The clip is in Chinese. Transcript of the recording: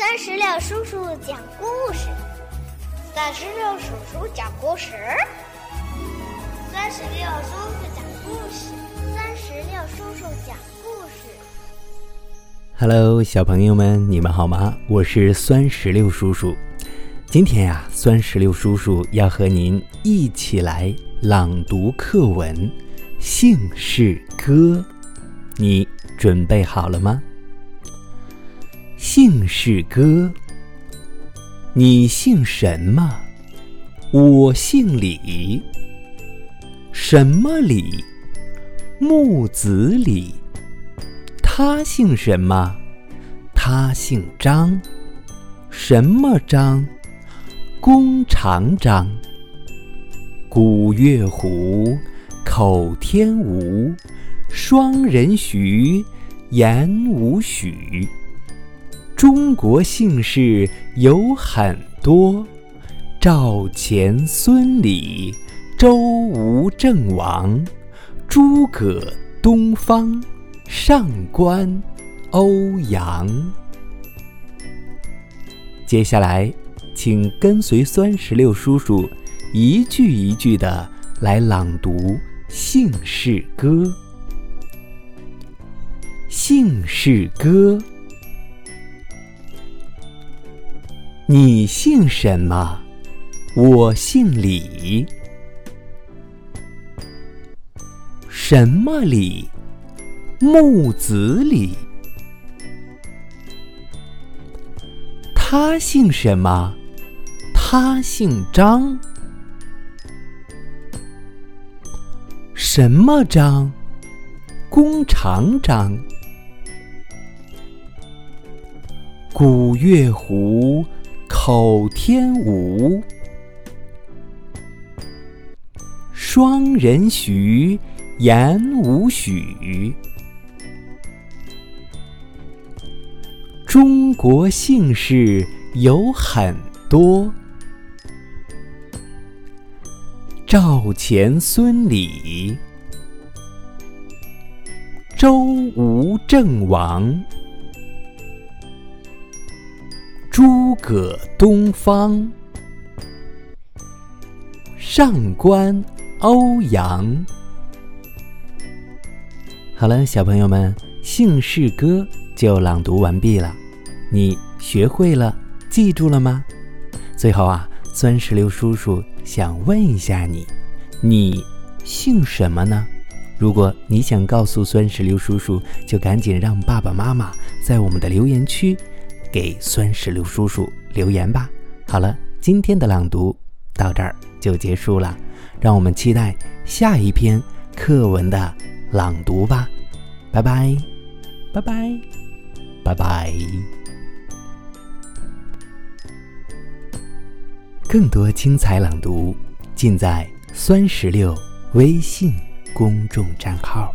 三十六叔叔讲故事，三十六叔叔讲故事，三十六叔叔讲故事，三十六叔叔讲故事。Hello，小朋友们，你们好吗？我是酸石榴叔叔。今天呀，酸石榴叔叔要和您一起来朗读课文《姓氏歌》，你准备好了吗？姓氏歌，你姓什么？我姓李。什么李？木子李。他姓什么？他姓张。什么张？弓长张。古月胡，口天吴，双人徐，言无许。中国姓氏有很多：赵、钱、孙、李、周、吴、郑、王、诸葛、东方、上官、欧阳。接下来，请跟随酸石榴叔叔一句一句的来朗读《姓氏歌》。《姓氏歌》。你姓什么？我姓李。什么李？木子李。他姓什么？他姓张。什么张？弓长张。古月胡。口天吴，双人徐，言无许。中国姓氏有很多：赵、钱、孙、李、周、吴、郑、王。诸葛东方，上官欧阳。好了，小朋友们，姓氏歌就朗读完毕了，你学会了，记住了吗？最后啊，酸石榴叔叔想问一下你，你姓什么呢？如果你想告诉酸石榴叔叔，就赶紧让爸爸妈妈在我们的留言区。给酸石榴叔叔留言吧。好了，今天的朗读到这儿就结束了，让我们期待下一篇课文的朗读吧。拜拜，拜拜，拜拜。更多精彩朗读尽在酸石榴微信公众账号。